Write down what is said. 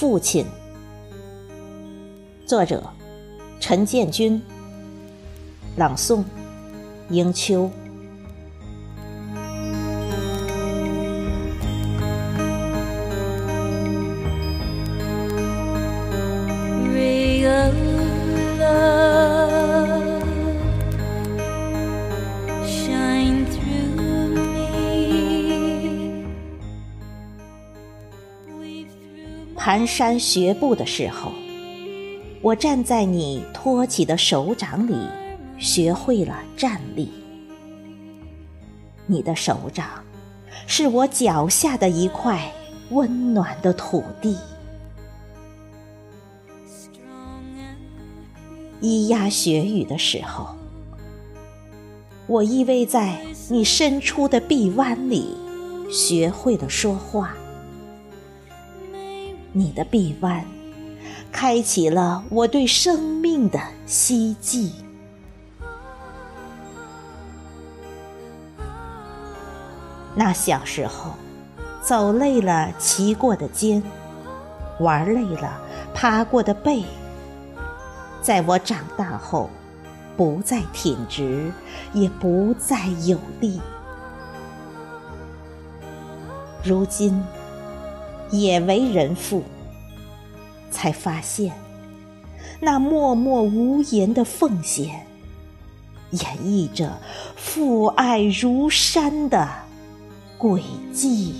父亲。作者：陈建军。朗诵：迎秋。蹒跚学步的时候，我站在你托起的手掌里，学会了站立。你的手掌是我脚下的一块温暖的土地。咿呀学语的时候，我依偎在你伸出的臂弯里，学会了说话。你的臂弯，开启了我对生命的希冀。那小时候，走累了骑过的肩，玩累了趴过的背，在我长大后，不再挺直，也不再有力。如今。也为人父，才发现那默默无言的奉献，演绎着父爱如山的轨迹。